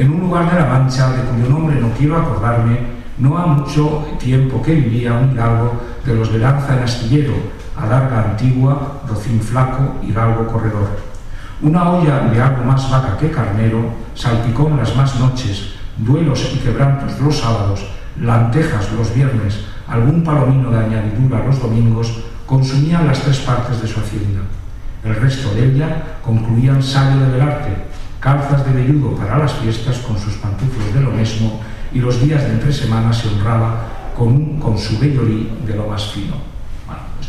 en un lugar de la Mancha de cuyo nombre no quiero acordarme, no ha mucho tiempo que vivía un hidalgo de los de lanza en astillero, adarga antigua, rocín flaco, hidalgo corredor. Una olla de algo más vaca que carnero, salpicón las más noches, duelos y quebrantos los sábados, lantejas los viernes, algún palomino de añadidura los domingos, consumían las tres partes de su hacienda. El resto de ella concluían sabio de velarte, calzas de velludo para las fiestas con sus pantuflos de lo mismo y los días de entre semana se honraba con, con su vellorí de lo más fino.